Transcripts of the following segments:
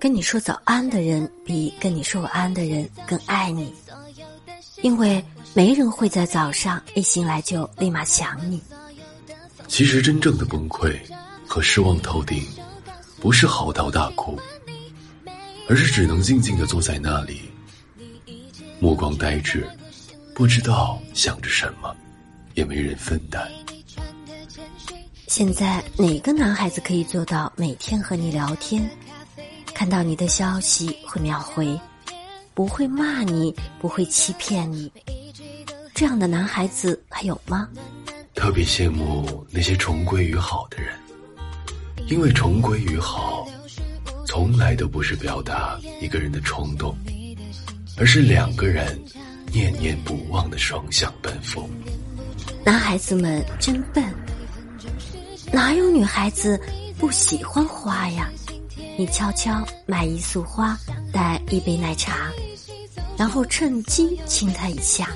跟你说早安的人，比跟你说晚安的人更爱你，因为没人会在早上一醒来就立马想你。其实，真正的崩溃和失望透顶，不是嚎啕大哭，而是只能静静的坐在那里，目光呆滞，不知道想着什么，也没人分担。现在，哪个男孩子可以做到每天和你聊天？看到你的消息会秒回，不会骂你，不会欺骗你，这样的男孩子还有吗？特别羡慕那些重归于好的人，因为重归于好，从来都不是表达一个人的冲动，而是两个人念念不忘的双向奔赴。男孩子们真笨，哪有女孩子不喜欢花呀？你悄悄买一束花，带一杯奶茶，然后趁机亲他一下，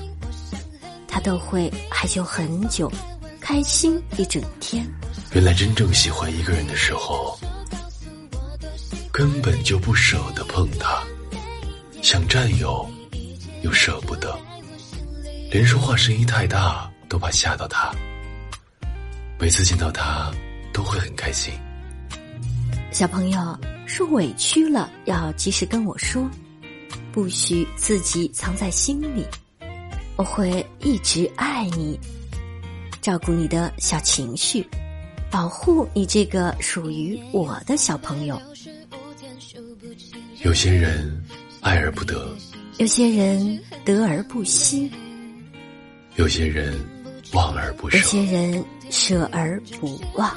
他都会害羞很久，开心一整天。原来真正喜欢一个人的时候，根本就不舍得碰他，想占有，又舍不得，连说话声音太大都怕吓到他。每次见到他，都会很开心。小朋友。受委屈了，要及时跟我说，不许自己藏在心里。我会一直爱你，照顾你的小情绪，保护你这个属于我的小朋友。有些人爱而不得，有些人得而不惜，有些人忘而不舍，有些人舍而不忘。